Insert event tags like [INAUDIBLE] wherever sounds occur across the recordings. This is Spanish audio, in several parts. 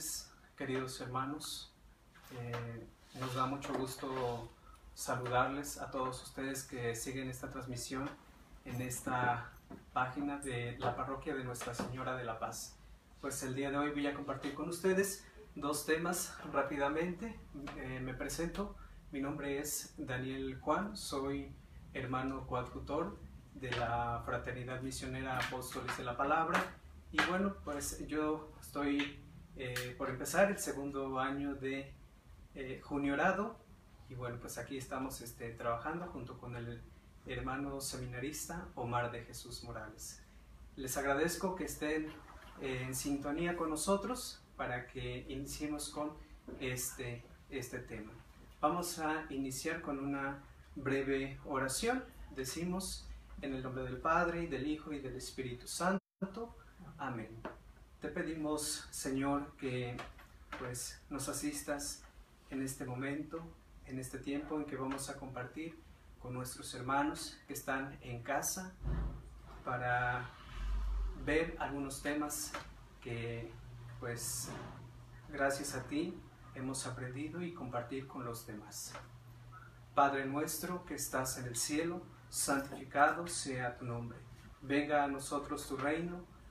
tardes, queridos hermanos. Eh, nos da mucho gusto saludarles a todos ustedes que siguen esta transmisión en esta página de la parroquia de Nuestra Señora de la Paz. Pues el día de hoy voy a compartir con ustedes dos temas rápidamente. Eh, me presento, mi nombre es Daniel Juan, soy hermano coadjutor de la Fraternidad Misionera Apóstoles de la Palabra y bueno, pues yo estoy eh, por empezar el segundo año de eh, juniorado y bueno, pues aquí estamos este, trabajando junto con el hermano seminarista Omar de Jesús Morales. Les agradezco que estén eh, en sintonía con nosotros para que iniciemos con este, este tema. Vamos a iniciar con una breve oración. Decimos en el nombre del Padre, y del Hijo, y del Espíritu Santo. Amén. Te pedimos, Señor, que pues nos asistas en este momento, en este tiempo en que vamos a compartir con nuestros hermanos que están en casa para ver algunos temas que pues gracias a ti hemos aprendido y compartir con los demás. Padre nuestro que estás en el cielo, santificado sea tu nombre. Venga a nosotros tu reino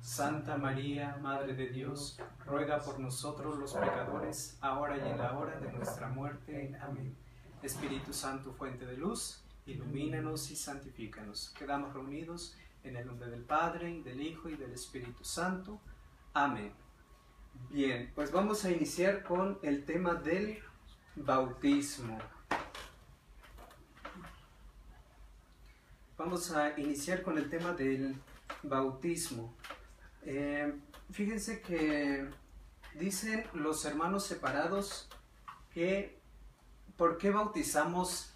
Santa María, Madre de Dios, ruega por nosotros los pecadores, ahora y en la hora de nuestra muerte. Amén. Espíritu Santo, fuente de luz, ilumínanos y santifícanos. Quedamos reunidos en el nombre del Padre, del Hijo, y del Espíritu Santo. Amén. Bien, pues vamos a iniciar con el tema del bautismo. Vamos a iniciar con el tema del bautismo. Eh, fíjense que dicen los hermanos separados que ¿por qué bautizamos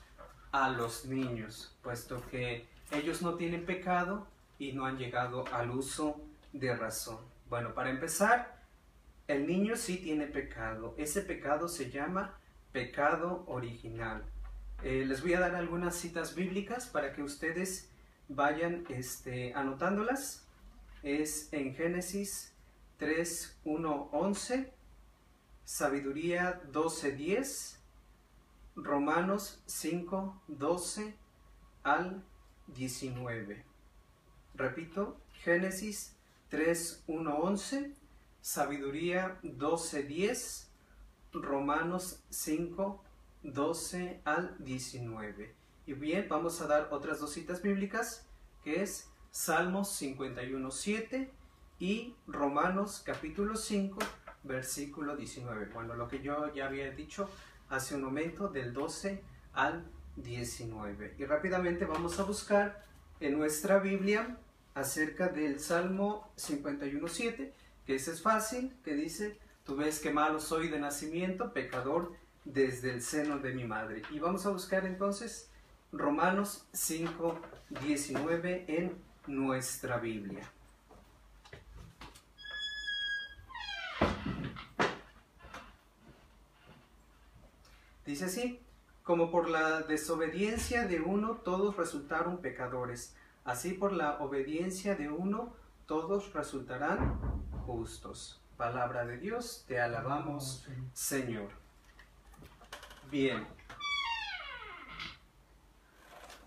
a los niños? Puesto que ellos no tienen pecado y no han llegado al uso de razón. Bueno, para empezar, el niño sí tiene pecado. Ese pecado se llama pecado original. Eh, les voy a dar algunas citas bíblicas para que ustedes vayan este, anotándolas es en Génesis 3, 1, 11, Sabiduría 12, 10, Romanos 5, 12 al 19. Repito, Génesis 3, 1, 11, Sabiduría 12, 10, Romanos 5, 12 al 19. Y bien, vamos a dar otras dos citas bíblicas, que es Salmos 51.7 y Romanos capítulo 5, versículo 19. Bueno, lo que yo ya había dicho hace un momento, del 12 al 19. Y rápidamente vamos a buscar en nuestra Biblia acerca del Salmo 51.7, que ese es fácil, que dice, tú ves que malo soy de nacimiento, pecador desde el seno de mi madre. Y vamos a buscar entonces Romanos 5.19 en nuestra Biblia. Dice así, como por la desobediencia de uno todos resultaron pecadores, así por la obediencia de uno todos resultarán justos. Palabra de Dios, te alabamos, Señor. Bien.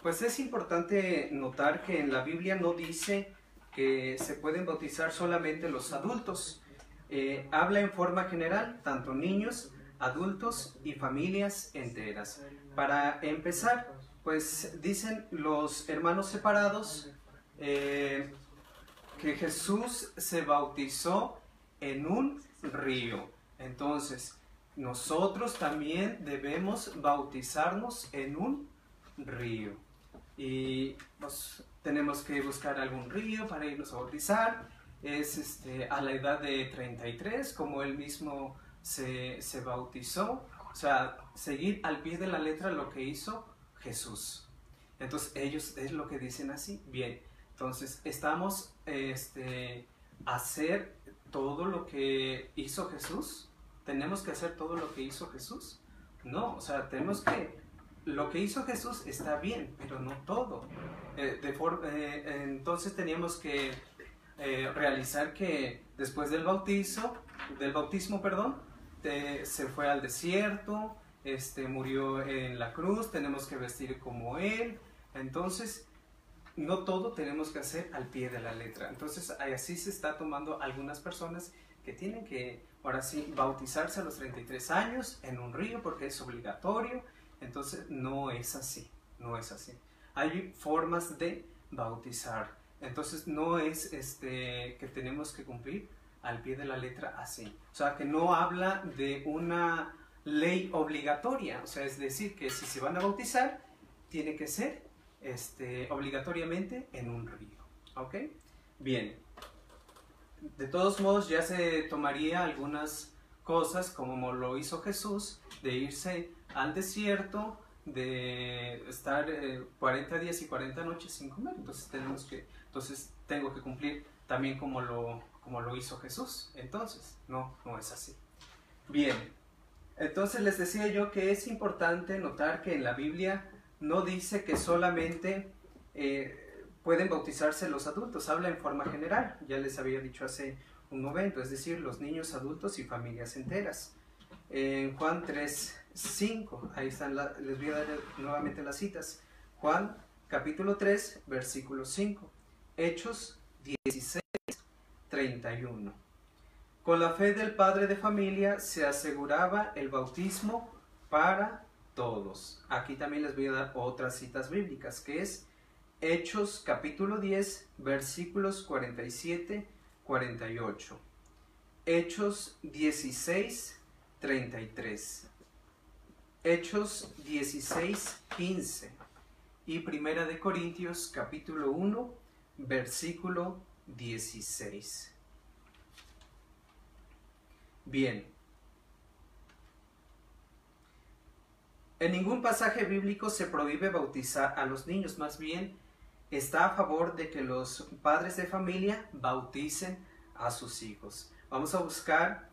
Pues es importante notar que en la Biblia no dice que se pueden bautizar solamente los adultos. Eh, habla en forma general, tanto niños, adultos y familias enteras. Para empezar, pues dicen los hermanos separados eh, que Jesús se bautizó en un río. Entonces, nosotros también debemos bautizarnos en un río y pues, tenemos que buscar algún río para irnos a bautizar. Es este, a la edad de 33, como él mismo se, se bautizó, sea, seguir al pie de la letra lo que hizo Jesús. Entonces ellos es lo que dicen así. Bien, entonces estamos este, hacer todo lo que hizo Jesús. Tenemos que hacer todo lo que hizo Jesús. No, o sea, tenemos que lo que hizo Jesús está bien, pero no todo. Eh, eh, entonces teníamos que eh, realizar que después del bautizo, del bautismo, perdón, se fue al desierto, este, murió en la cruz, tenemos que vestir como Él. Entonces, no todo tenemos que hacer al pie de la letra. Entonces, así se está tomando algunas personas que tienen que, ahora sí, bautizarse a los 33 años en un río porque es obligatorio. Entonces, no es así, no es así. Hay formas de bautizar. Entonces, no es este, que tenemos que cumplir al pie de la letra así. O sea, que no habla de una ley obligatoria. O sea, es decir, que si se van a bautizar, tiene que ser este, obligatoriamente en un río. ¿Ok? Bien. De todos modos, ya se tomaría algunas cosas como lo hizo Jesús, de irse al desierto, de estar 40 eh, días y 40 noches sin comer. Entonces, tenemos que, entonces tengo que cumplir también como lo, como lo hizo Jesús. Entonces, no, no es así. Bien, entonces les decía yo que es importante notar que en la Biblia no dice que solamente eh, pueden bautizarse los adultos, habla en forma general, ya les había dicho hace un momento, es decir, los niños adultos y familias enteras. En Juan 3, 5, ahí están, les voy a dar nuevamente las citas. Juan capítulo 3, versículo 5. Hechos 16, 31. Con la fe del padre de familia se aseguraba el bautismo para todos. Aquí también les voy a dar otras citas bíblicas, que es Hechos capítulo 10, versículos 47, 48. Hechos 16, 33. Hechos 16, 15. Y Primera de Corintios capítulo 1, versículo 16. Bien, En ningún pasaje bíblico se prohíbe bautizar a los niños, más bien está a favor de que los padres de familia bauticen a sus hijos. Vamos a buscar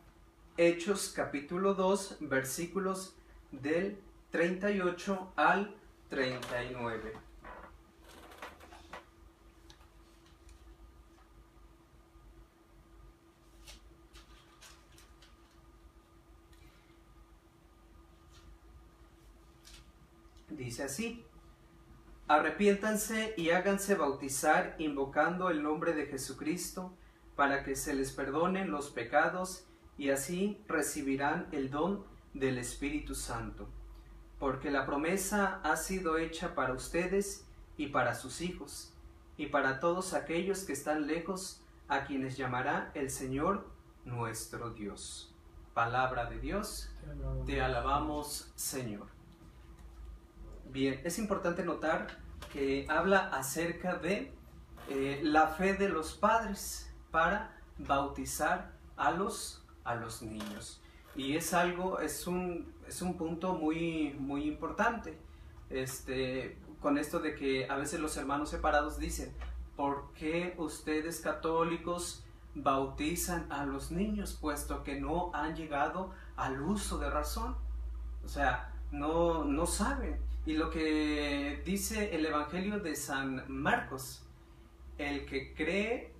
Hechos capítulo 2 versículos del 38 al 39. Dice así, arrepiéntanse y háganse bautizar invocando el nombre de Jesucristo para que se les perdonen los pecados y así recibirán el don del Espíritu Santo, porque la promesa ha sido hecha para ustedes y para sus hijos, y para todos aquellos que están lejos, a quienes llamará el Señor nuestro Dios. Palabra de Dios, te alabamos Señor. Bien, es importante notar que habla acerca de eh, la fe de los padres para bautizar a los, a los niños. Y es algo, es un, es un punto muy, muy importante. Este, con esto de que a veces los hermanos separados dicen, ¿por qué ustedes católicos bautizan a los niños puesto que no han llegado al uso de razón? O sea, no, no saben. Y lo que dice el Evangelio de San Marcos, el que cree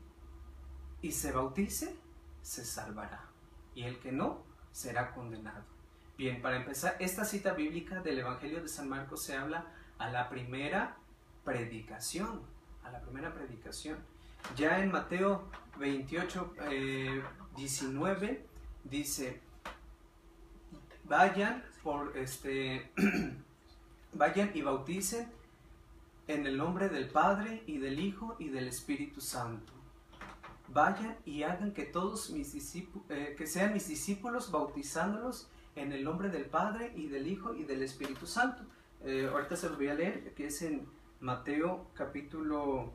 y se bautice, se salvará. Y el que no, será condenado. Bien, para empezar, esta cita bíblica del Evangelio de San Marcos se habla a la primera predicación, a la primera predicación. Ya en Mateo 28, 19 eh, dice, vayan por este [CLEARS THROAT] vayan y bauticen en el nombre del Padre y del Hijo y del Espíritu Santo vayan y hagan que todos mis discípulos, eh, que sean mis discípulos bautizándolos en el nombre del Padre y del Hijo y del Espíritu Santo. Eh, ahorita se los voy a leer, que es en Mateo capítulo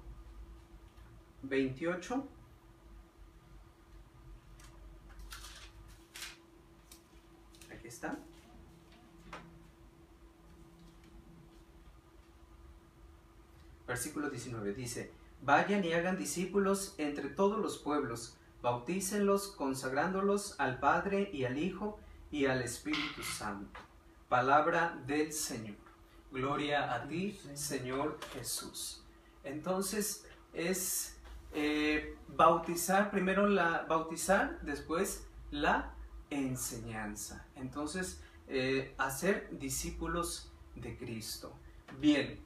28. Aquí está. Versículo 19 dice, vayan y hagan discípulos entre todos los pueblos, bautícenlos consagrándolos al Padre y al Hijo y al Espíritu Santo. Palabra del Señor. Gloria a ti, Señor Jesús. Entonces es eh, bautizar, primero la bautizar, después la enseñanza. Entonces, eh, hacer discípulos de Cristo. Bien,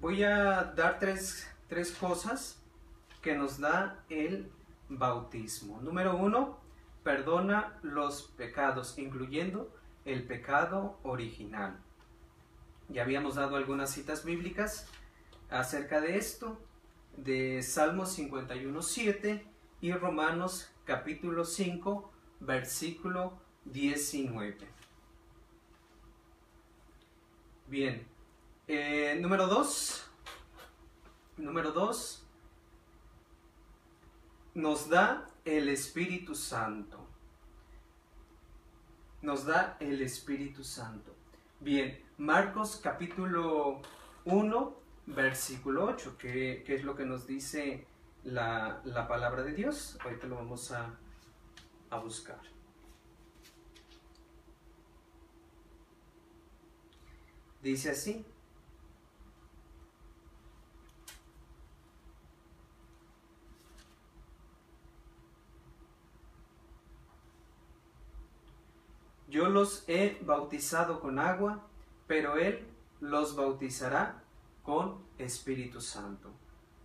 voy a dar tres, tres cosas que nos da el bautismo. Número uno, perdona los pecados, incluyendo el pecado original. Ya habíamos dado algunas citas bíblicas acerca de esto, de Salmos 51, 7 y Romanos capítulo 5, versículo 19. Bien, eh, número 2. Número 2. Nos da el Espíritu Santo. Nos da el Espíritu Santo. Bien, Marcos capítulo 1, versículo 8, que, es lo que nos dice la, palabra de Dios. Ahorita lo vamos a, a buscar. Dice así. Yo los he bautizado con agua, pero Él los bautizará con Espíritu Santo.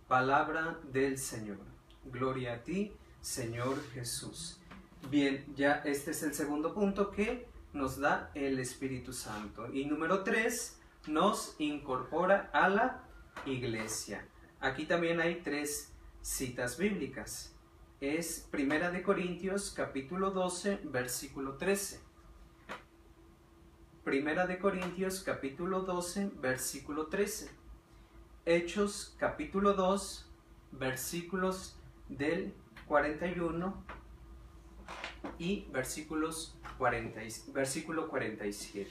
Palabra del Señor. Gloria a ti, Señor Jesús. Bien, ya este es el segundo punto que nos da el Espíritu Santo. Y número tres, nos incorpora a la iglesia. Aquí también hay tres citas bíblicas. Es Primera de Corintios capítulo 12, versículo 13. Primera Corintios capítulo 12, versículo 13. Hechos capítulo 2, versículos del 41 y versículos 40, versículo 47.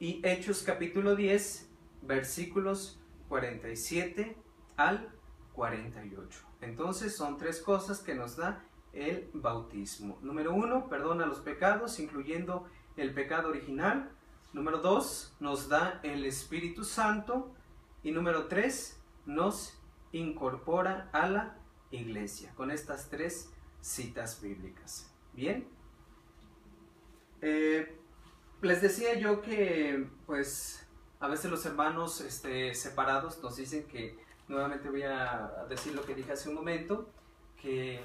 Y Hechos capítulo 10, versículos 47 al 48. Entonces son tres cosas que nos da el bautismo. Número uno, perdona los pecados, incluyendo el pecado original. Número dos, nos da el Espíritu Santo. Y número tres, nos incorpora a la iglesia. Con estas tres citas bíblicas. Bien. Eh, les decía yo que, pues, a veces los hermanos este, separados nos dicen que, nuevamente voy a decir lo que dije hace un momento, que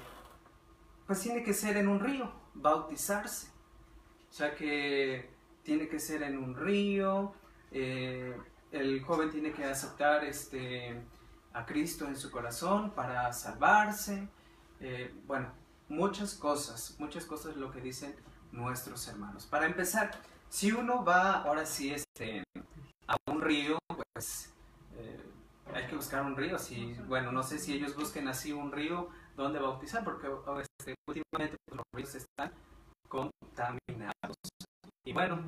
pues tiene que ser en un río, bautizarse. O sea que tiene que ser en un río, eh, el joven tiene que aceptar este, a Cristo en su corazón para salvarse. Eh, bueno, muchas cosas, muchas cosas lo que dicen nuestros hermanos. Para empezar, si uno va ahora sí este, a un río, pues eh, hay que buscar un río. Si, bueno, no sé si ellos busquen así un río donde bautizar, porque este, últimamente los ríos están contaminados. Y bueno,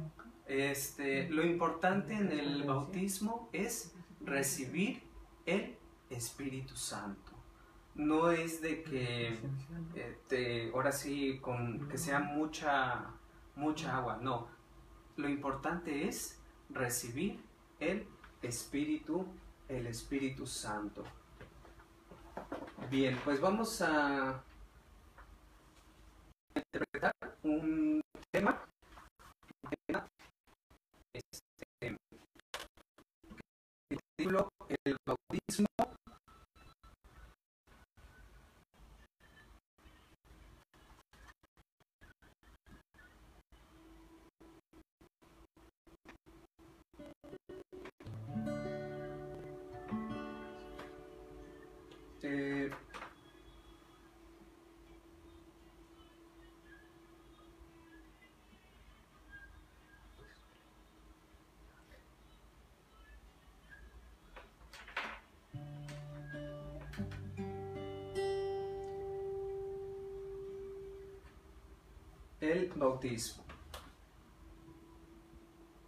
este, lo importante en el bautismo es recibir el Espíritu Santo. No es de que este, ahora sí con que sea mucha mucha agua, no. Lo importante es recibir el Espíritu, el Espíritu Santo. Bien, pues vamos a interpretar un tema el bautismo. Eh, el bautismo.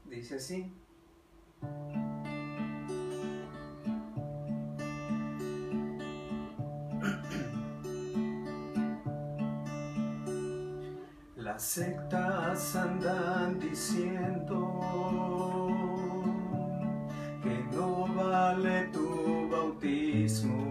Dice así. [CLEARS THROAT] Las sectas andan diciendo que no vale tu bautismo.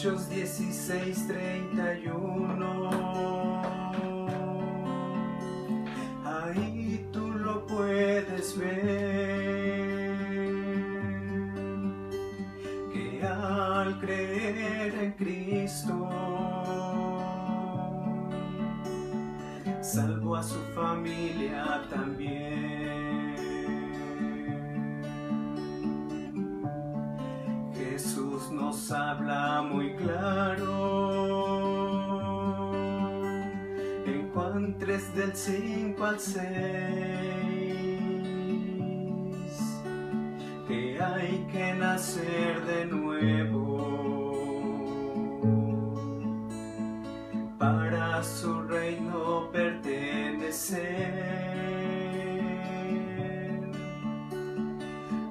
Hechos 16, 31. Ahí tú lo puedes ver. Que al creer en Cristo, salvo a su familia también. 3 del 5 al 6 que hay que nacer de nuevo para su reino pertenecer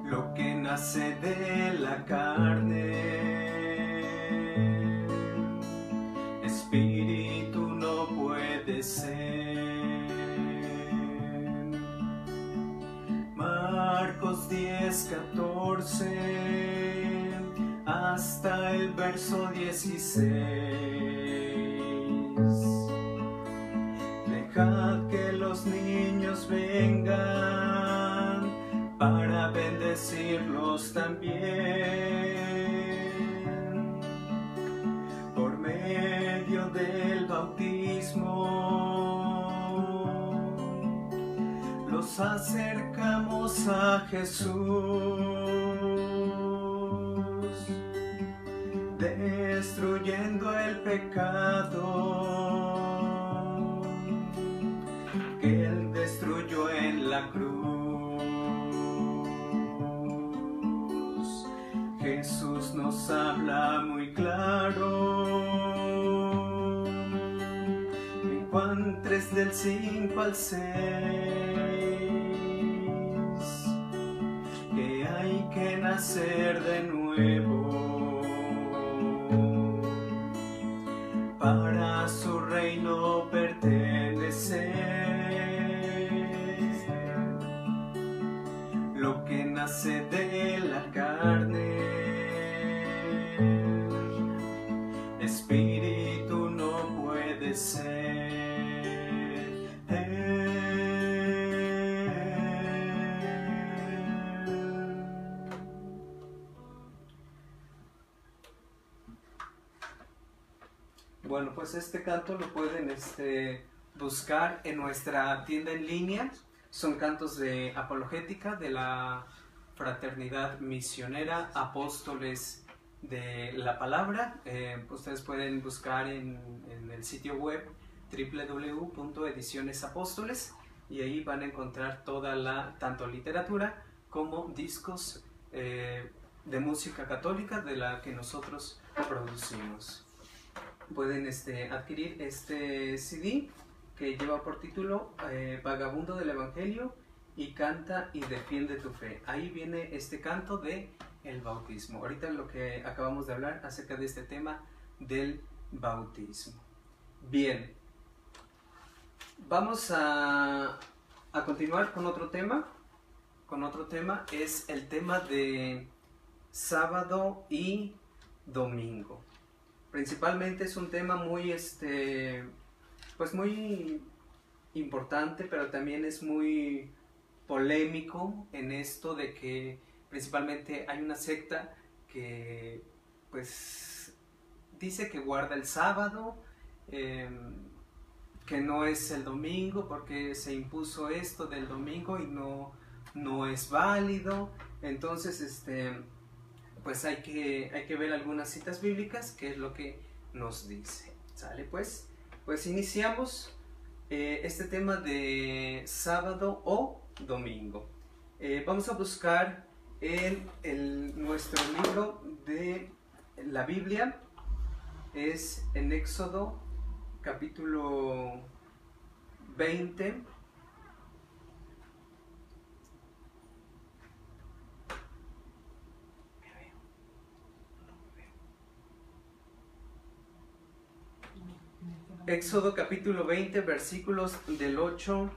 lo que nace de la carne. Verso 16. Dejad que los niños vengan para bendecirlos también. Por medio del bautismo, los acercamos a Jesús, el pecado que Él destruyó en la cruz. Jesús nos habla muy claro. En Juan 3 del 5 al 6 que hay que nacer de nuevo espíritu no puede ser. Bueno, pues este canto lo pueden este, buscar en nuestra tienda en línea. Son cantos de apologética de la Fraternidad Misionera Apóstoles de la Palabra. Eh, ustedes pueden buscar en, el sitio web www.edicionesapóstoles y ahí van a encontrar toda la, tanto literatura como discos eh, de música católica de la que nosotros producimos pueden este, adquirir este CD que lleva por título eh, Vagabundo del Evangelio y canta y defiende tu fe. Ahí viene este canto de el bautismo. Ahorita lo que acabamos de hablar acerca de este tema del bautismo. Bien, vamos a, a continuar con otro tema. Con otro tema es el tema de sábado y domingo principalmente es un tema muy, este, pues muy importante, pero también es muy polémico en esto de que principalmente hay una secta que, pues, dice que guarda el sábado, em, que no es el domingo porque se impuso esto del domingo y no, no es válido. Entonces, este, pues hay que, hay que ver algunas citas bíblicas, que es lo que nos dice. ¿Sale? Pues, pues iniciamos eh, este tema de sábado o domingo. Eh, vamos a buscar en, en nuestro libro de la Biblia, es en Éxodo capítulo 20. Éxodo capítulo 20 versículos del 8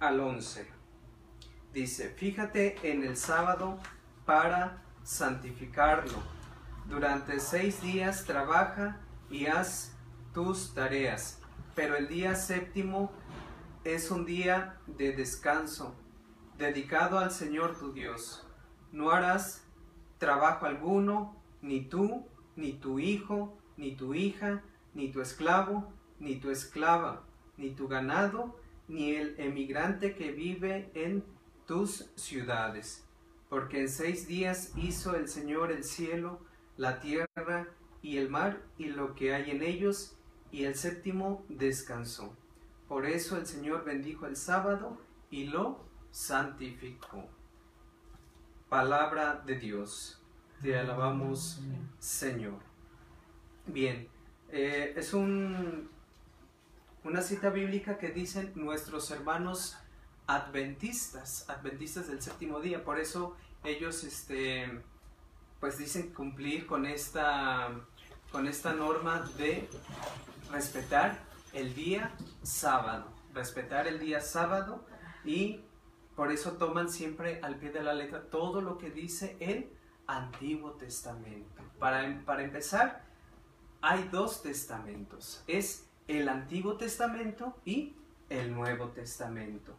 al 11. Dice, fíjate en el sábado para santificarlo. Durante seis días trabaja y haz tus tareas, pero el día séptimo es un día de descanso, dedicado al Señor tu Dios. No harás trabajo alguno, ni tú, ni tu hijo, ni tu hija, ni tu esclavo, ni tu esclava, ni tu ganado, ni el emigrante que vive en tus ciudades. Porque en seis días hizo el Señor el cielo, la tierra y el mar y lo que hay en ellos, y el séptimo descansó. Por eso el Señor bendijo el sábado y lo santificó. Palabra de Dios. Te alabamos, Señor. Bien, eh, es un, una cita bíblica que dicen nuestros hermanos adventistas, adventistas del séptimo día. Por eso ellos, este, pues dicen cumplir con esta, con esta norma de respetar el día sábado, respetar el día sábado y por eso toman siempre al pie de la letra todo lo que dice el Antiguo Testamento. Para, para empezar, hay dos testamentos. Es el Antiguo Testamento y el Nuevo Testamento.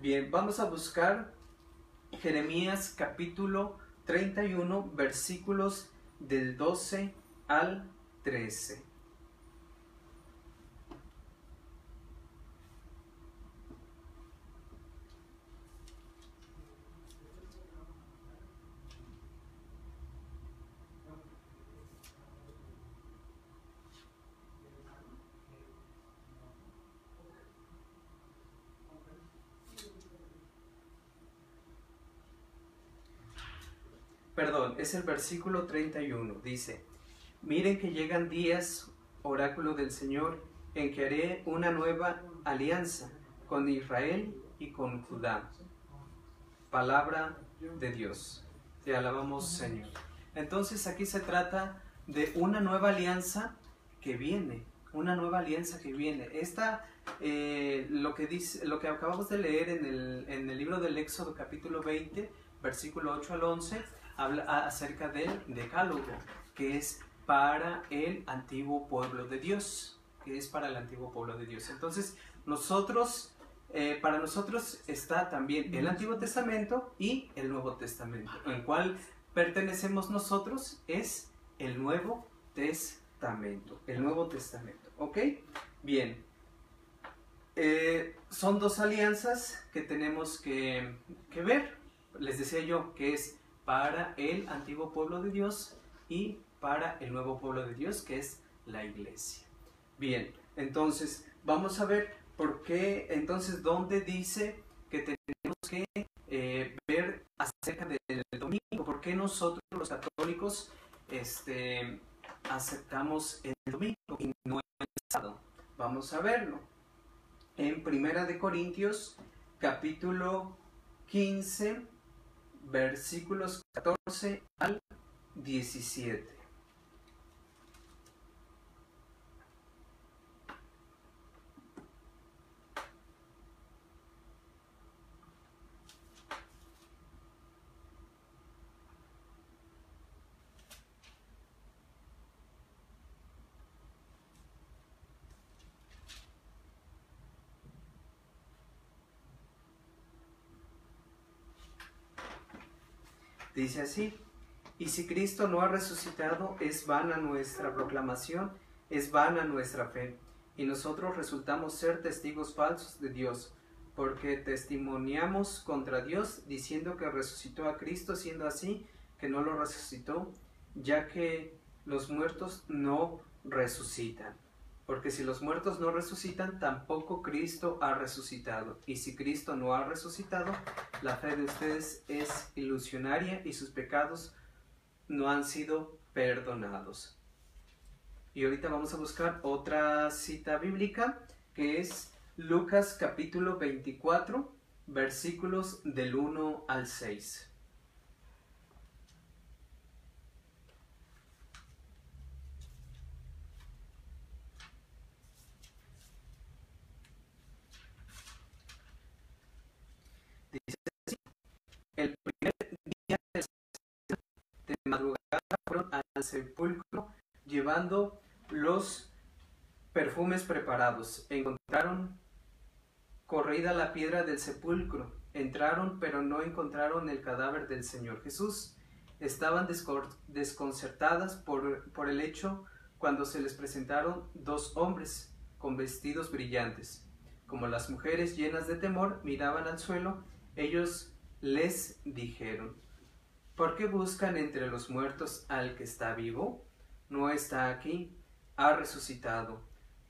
Bien, vamos a buscar Jeremías capítulo 31, versículos del 12 al 13. perdón, es el versículo 31. Dice, miren que llegan días, oráculo del Señor, en que haré una nueva alianza con Israel y con Judá. Palabra de Dios. Te alabamos, Señor. Entonces aquí se trata de una nueva alianza que viene, una nueva alianza que viene. Esta, eh, lo, que dice, lo que acabamos de leer en el, en el libro del Éxodo capítulo 20, versículo 8 al 11, habla acerca del decálogo, que es para el antiguo pueblo de Dios, que es para el antiguo pueblo de Dios. Entonces, nosotros, eh, para nosotros está también el Antiguo Testamento y el Nuevo Testamento. En cual pertenecemos nosotros es el Nuevo Testamento. El Nuevo Testamento. ¿Ok? Bien. Eh, son dos alianzas que tenemos que, que ver. Les decía yo que es para el antiguo pueblo de Dios y para el nuevo pueblo de Dios, que es la iglesia. Bien, entonces vamos a ver por qué, entonces, dónde dice que tenemos que eh, ver acerca del domingo, por qué nosotros los católicos este, aceptamos el domingo y no el sábado. Vamos a verlo. En Primera de Corintios, capítulo 15, versículos 14 al 17. Dice así, y si Cristo no ha resucitado, es vana nuestra proclamación, es vana nuestra fe, y nosotros resultamos ser testigos falsos de Dios, porque testimoniamos contra Dios diciendo que resucitó a Cristo, siendo así que no lo resucitó, ya que los muertos no resucitan. Porque si los muertos no resucitan, tampoco Cristo ha resucitado. Y si Cristo no ha resucitado, la fe de ustedes es ilusionaria y sus pecados no han sido perdonados. Y ahorita vamos a buscar otra cita bíblica que es Lucas capítulo 24, versículos del 1 al 6. Dice así, el primer día de madrugada fueron al sepulcro llevando los perfumes preparados. Encontraron corrida la piedra del sepulcro. Entraron, pero no encontraron el cadáver del Señor Jesús. Estaban desconcertadas por, por el hecho cuando se les presentaron dos hombres con vestidos brillantes. Como las mujeres llenas de temor miraban al suelo, ellos les dijeron, ¿por qué buscan entre los muertos al que está vivo? No está aquí, ha resucitado.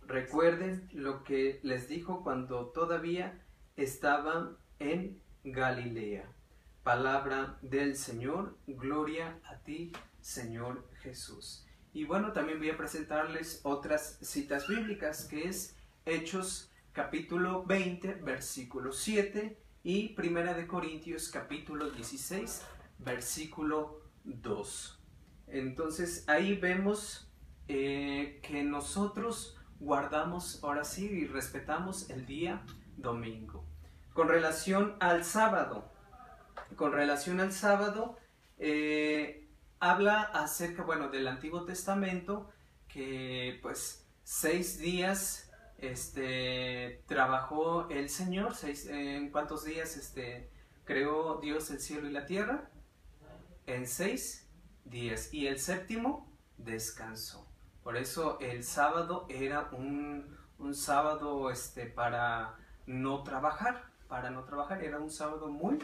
Recuerden lo que les dijo cuando todavía estaban en Galilea. Palabra del Señor, gloria a ti, Señor Jesús. Y bueno, también voy a presentarles otras citas bíblicas, que es Hechos capítulo 20, versículo 7 y Primera de Corintios capítulo 16, versículo 2. Entonces ahí vemos eh, que nosotros guardamos ahora sí y respetamos el día domingo. Con relación al sábado, con relación al sábado, eh, habla acerca, bueno, del Antiguo Testamento, que pues seis días este, trabajó el Señor, seis, ¿en cuántos días este, creó Dios el cielo y la tierra? En seis días. Y el séptimo descansó. Por eso el sábado era un, sábado este, para no trabajar, para no trabajar, era un sábado muy,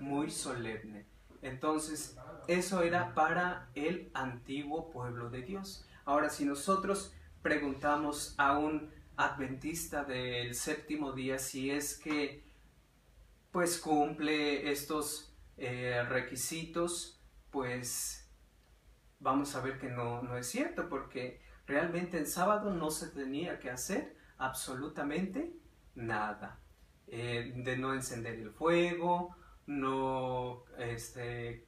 muy solemne. Entonces, eso era para el antiguo pueblo de Dios. Ahora, si nosotros preguntamos a un adventista del séptimo día si es que pues cumple estos eh, requisitos, pues vamos a ver que no, no es cierto, porque realmente el sábado no se tenía que hacer absolutamente nada. Eh, de no encender el fuego, no, este,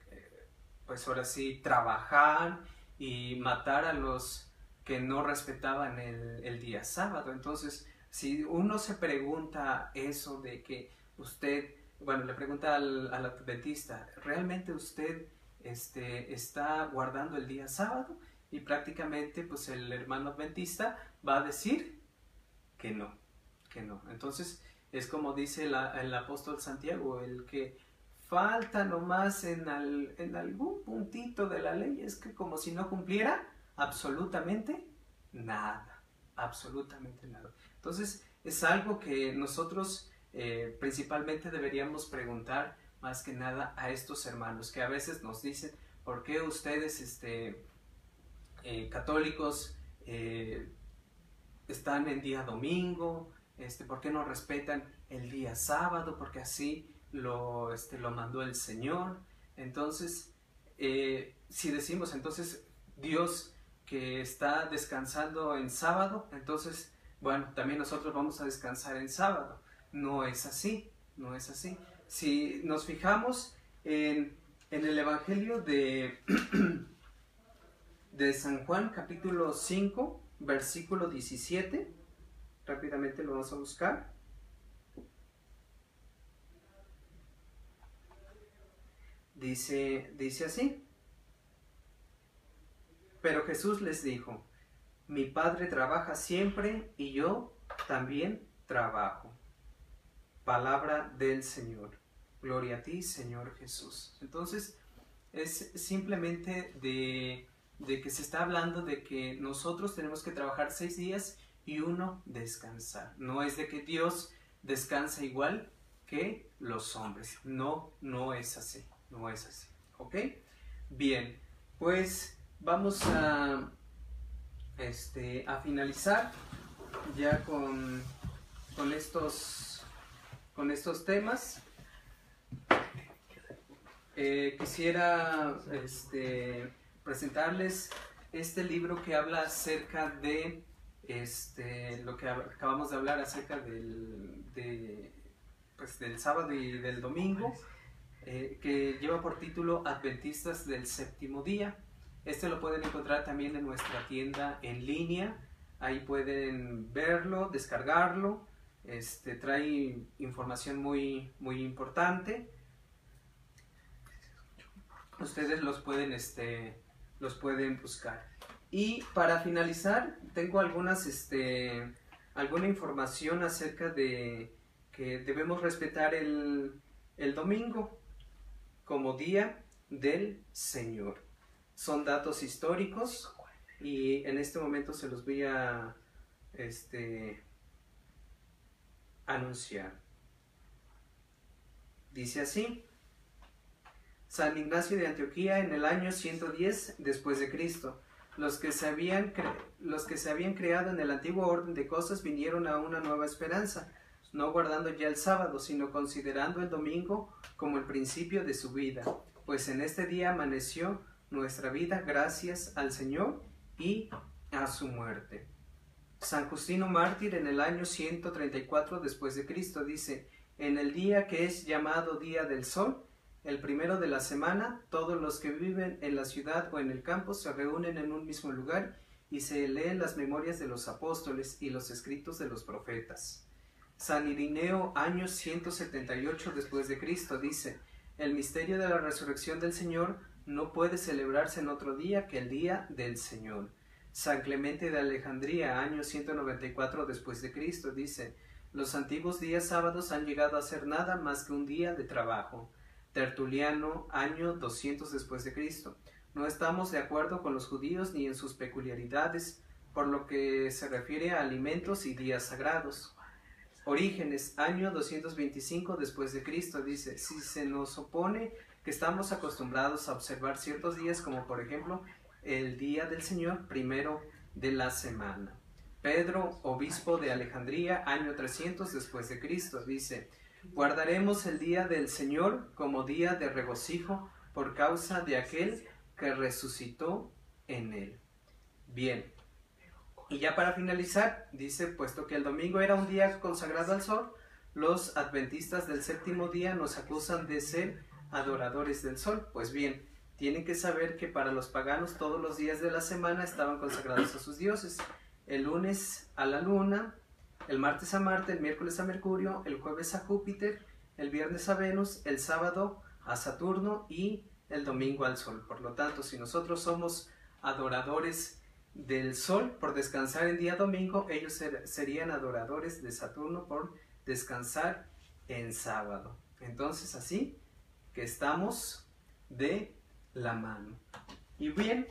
pues ahora sí, trabajar y matar a los que no respetaban el, el día sábado. Entonces, si uno se pregunta eso de que usted, bueno, le pregunta al, adventista, ¿realmente usted este, está guardando el día sábado y prácticamente pues el hermano adventista va a decir que no, que no. Entonces es como dice el apóstol Santiago, el que falta nomás en, en algún puntito de la ley es que como si no cumpliera absolutamente nada, absolutamente nada. Entonces es algo que nosotros eh, principalmente deberíamos preguntar más que nada a estos hermanos que a veces nos dicen, ¿por qué ustedes este, eh, católicos eh, están en día domingo? Este, ¿Por qué no respetan el día sábado? Porque así lo, este, lo mandó el Señor. Entonces, si decimos entonces Dios que está descansando en sábado, entonces, bueno, también nosotros vamos a descansar en sábado. No es así, no es así si nos fijamos en, el Evangelio de, [CLEARS THROAT] de San Juan, capítulo 5, versículo 17, rápidamente lo vamos a buscar. Dice, dice así. Pero Jesús les dijo, mi Padre trabaja siempre y yo también trabajo palabra del Señor. Gloria a ti, Señor Jesús. Entonces, es simplemente de, que se está hablando de que nosotros tenemos que trabajar seis días y uno descansar. No es de que Dios descansa igual que los hombres. No, no es así. No es así. ¿Ok? Bien, pues vamos a, este, a finalizar ya con, con estos con estos temas. Eh, quisiera este, presentarles este libro que habla acerca de este, lo que acabamos de hablar acerca del, pues, del sábado y del domingo, eh, que lleva por título Adventistas del séptimo día. Este lo pueden encontrar también en nuestra tienda en línea. Ahí pueden verlo, descargarlo. Este, trae información muy, muy importante. Ustedes los pueden, este, los pueden buscar. Y para finalizar, tengo algunas, este, alguna información acerca de que debemos respetar el, el domingo como día del Señor. Son datos históricos y en este momento se los voy a este, anunciar. Dice así, San Ignacio de Antioquía en el año 110 después de Cristo. Los que, se habían los que se habían creado en el antiguo orden de cosas vinieron a una nueva esperanza, no guardando ya el sábado, sino considerando el domingo como el principio de su vida, pues en este día amaneció nuestra vida gracias al Señor y a su muerte. San Justino Mártir en el año 134 después de Cristo dice, en el día que es llamado Día del Sol, el primero de la semana, todos los que viven en la ciudad o en el campo se reúnen en un mismo lugar y se leen las memorias de los apóstoles y los escritos de los profetas. San Irineo, año 178 después de Cristo, dice, el misterio de la resurrección del Señor no puede celebrarse en otro día que el día del Señor. San Clemente de Alejandría, año 194 después de Cristo, dice, los antiguos días sábados han llegado a ser nada más que un día de trabajo. Tertuliano, año 200 después de Cristo. No estamos de acuerdo con los judíos ni en sus peculiaridades, por lo que se refiere a alimentos y días sagrados. Orígenes, año 225 después de Cristo, dice, si se nos opone que estamos acostumbrados a observar ciertos días, como por ejemplo el día del Señor, primero de la semana. Pedro, obispo de Alejandría, año 300 después de Cristo, dice, Guardaremos el día del Señor como día de regocijo por causa de aquel que resucitó en él. Bien. Y ya para finalizar, dice, puesto que el domingo era un día consagrado al sol, los adventistas del séptimo día nos acusan de ser adoradores del sol. Pues bien, tienen que saber que para los paganos todos los días de la semana estaban consagrados a sus dioses. El lunes a la luna, el martes a Marte, el miércoles a Mercurio, el jueves a Júpiter, el viernes a Venus, el sábado a Saturno y el domingo al Sol. Por lo tanto, si nosotros somos adoradores del Sol por descansar en día domingo, ellos serían adoradores de Saturno por descansar en sábado. Entonces, así que estamos de la mano. Y bien,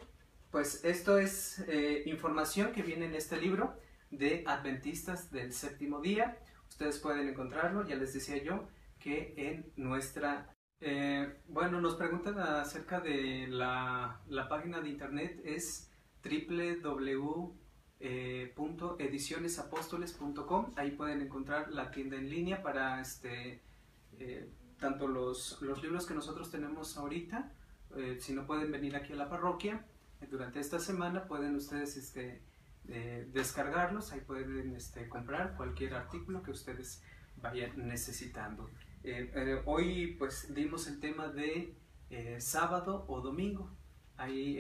pues esto es eh, información que viene en este libro de Adventistas del Séptimo Día. Ustedes pueden encontrarlo, ya les decía yo, que en nuestra... Eh, bueno, nos preguntan acerca de la, la página de internet, es www.edicionesapóstoles.com. Ahí pueden encontrar la tienda en línea para este, eh, tanto los, los, libros que nosotros tenemos ahorita, eh, si no pueden venir aquí a la parroquia, durante esta semana pueden ustedes este, descargarlos, ahí pueden este, comprar cualquier artículo que ustedes vayan necesitando. Eh, eh, hoy pues dimos el tema de eh, sábado o domingo. Ahí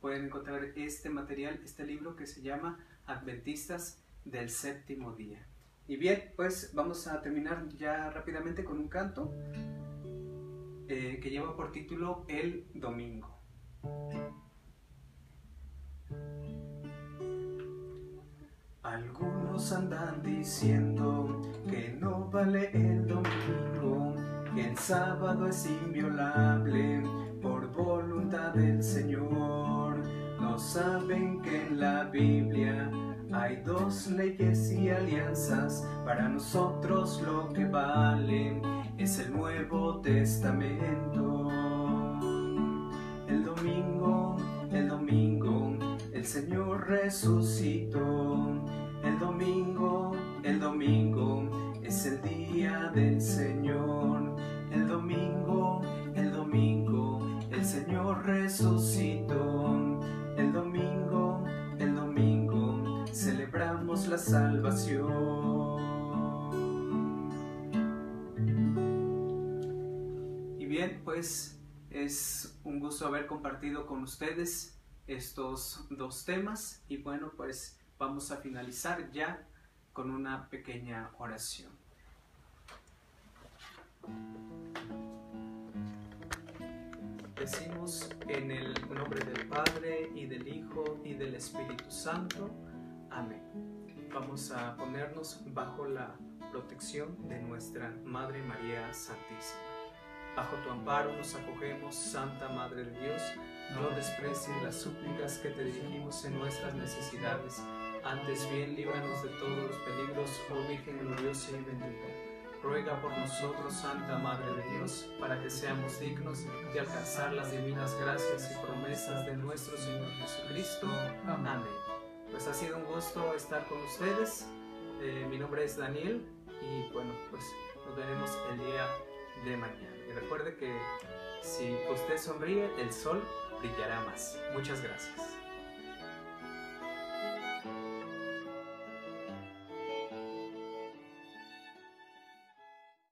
pueden encontrar este material, este libro que se llama Adventistas del séptimo día. Y bien, pues vamos a terminar ya rápidamente con un canto que lleva por título El Domingo. Algunos andan diciendo que no vale el domingo, que el sábado es inviolable por voluntad del Señor. No saben que en la Biblia hay dos leyes y alianzas, para nosotros lo que vale es el Nuevo Testamento. El domingo, el domingo, el Señor resucitó. El domingo, el domingo, es el día del Señor. El domingo, el domingo, el Señor resucitó. El domingo, el domingo, celebramos la salvación. Bien, pues es un gusto haber compartido con ustedes estos dos temas y bueno, pues vamos a finalizar ya con una pequeña oración. Decimos en el nombre del Padre y del Hijo y del Espíritu Santo. Amén. Vamos a ponernos bajo la protección de nuestra Madre María Santísima. Bajo tu amparo nos acogemos, Santa Madre de Dios. No desprecies las súplicas que te dirigimos en nuestras necesidades. Antes bien, líbranos de todos los peligros, oh Virgen gloriosa y bendita. Ruega por nosotros, Santa Madre de Dios, para que seamos dignos de alcanzar las divinas gracias y promesas de nuestro Señor Jesucristo. Amén. Pues ha sido un gusto estar con ustedes. Eh, mi nombre es Daniel y bueno, pues nos veremos el día de mañana. Recuerde que si usted sonríe, el sol brillará más. Muchas gracias.